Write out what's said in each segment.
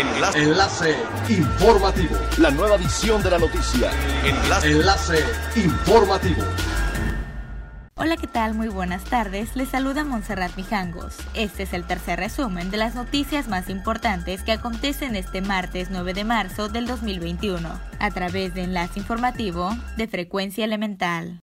Enlace. Enlace informativo. La nueva edición de la noticia. Enlace. Enlace informativo. Hola, ¿qué tal? Muy buenas tardes. Les saluda Montserrat Mijangos. Este es el tercer resumen de las noticias más importantes que acontecen este martes 9 de marzo del 2021, a través de Enlace Informativo de Frecuencia Elemental.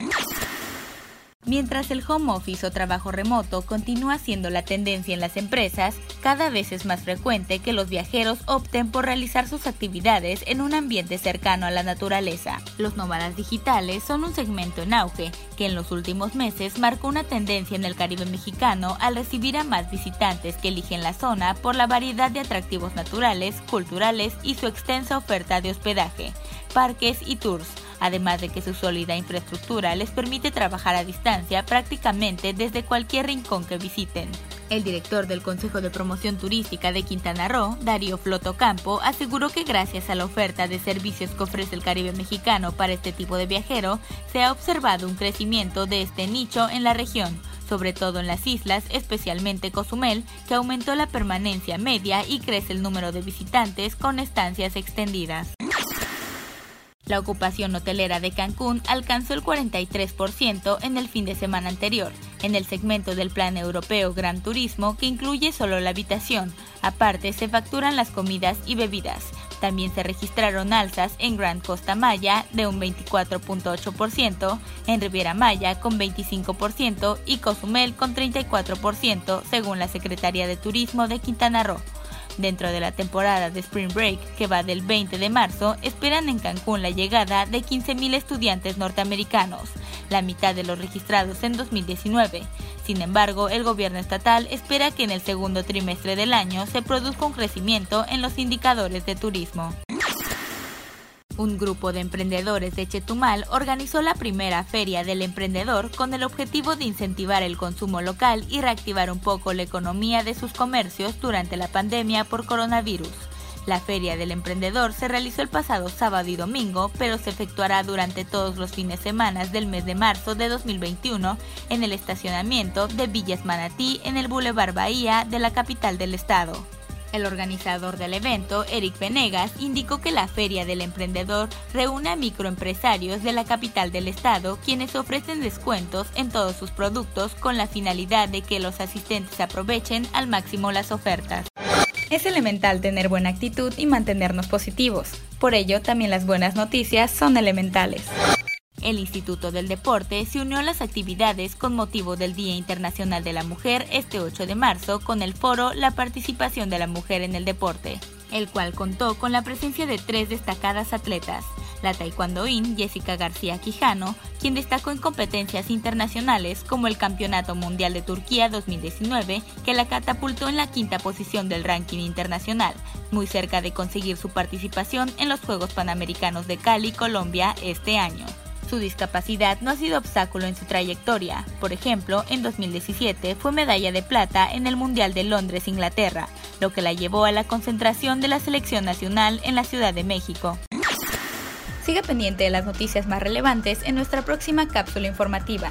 Mientras el home office o trabajo remoto continúa siendo la tendencia en las empresas, cada vez es más frecuente que los viajeros opten por realizar sus actividades en un ambiente cercano a la naturaleza. Los nómadas digitales son un segmento en auge que en los últimos meses marcó una tendencia en el Caribe mexicano al recibir a más visitantes que eligen la zona por la variedad de atractivos naturales, culturales y su extensa oferta de hospedaje, parques y tours además de que su sólida infraestructura les permite trabajar a distancia prácticamente desde cualquier rincón que visiten. El director del Consejo de Promoción Turística de Quintana Roo, Darío Floto Campo, aseguró que gracias a la oferta de servicios que ofrece el Caribe mexicano para este tipo de viajero, se ha observado un crecimiento de este nicho en la región, sobre todo en las islas, especialmente Cozumel, que aumentó la permanencia media y crece el número de visitantes con estancias extendidas. La ocupación hotelera de Cancún alcanzó el 43% en el fin de semana anterior, en el segmento del Plan Europeo Gran Turismo que incluye solo la habitación. Aparte, se facturan las comidas y bebidas. También se registraron alzas en Grand Costa Maya de un 24.8%, en Riviera Maya con 25% y Cozumel con 34%, según la Secretaría de Turismo de Quintana Roo. Dentro de la temporada de Spring Break, que va del 20 de marzo, esperan en Cancún la llegada de 15.000 estudiantes norteamericanos, la mitad de los registrados en 2019. Sin embargo, el gobierno estatal espera que en el segundo trimestre del año se produzca un crecimiento en los indicadores de turismo. Un grupo de emprendedores de Chetumal organizó la primera Feria del Emprendedor con el objetivo de incentivar el consumo local y reactivar un poco la economía de sus comercios durante la pandemia por coronavirus. La Feria del Emprendedor se realizó el pasado sábado y domingo, pero se efectuará durante todos los fines de semana del mes de marzo de 2021 en el estacionamiento de Villas Manatí en el Boulevard Bahía de la capital del estado. El organizador del evento, Eric Venegas, indicó que la Feria del Emprendedor reúne a microempresarios de la capital del estado quienes ofrecen descuentos en todos sus productos con la finalidad de que los asistentes aprovechen al máximo las ofertas. Es elemental tener buena actitud y mantenernos positivos. Por ello, también las buenas noticias son elementales. El Instituto del Deporte se unió a las actividades con motivo del Día Internacional de la Mujer este 8 de marzo con el foro La participación de la mujer en el deporte, el cual contó con la presencia de tres destacadas atletas, la taekwondoín Jessica García Quijano, quien destacó en competencias internacionales como el Campeonato Mundial de Turquía 2019, que la catapultó en la quinta posición del ranking internacional, muy cerca de conseguir su participación en los Juegos Panamericanos de Cali, Colombia, este año. Su discapacidad no ha sido obstáculo en su trayectoria. Por ejemplo, en 2017 fue medalla de plata en el Mundial de Londres, Inglaterra, lo que la llevó a la concentración de la selección nacional en la Ciudad de México. Siga pendiente de las noticias más relevantes en nuestra próxima cápsula informativa.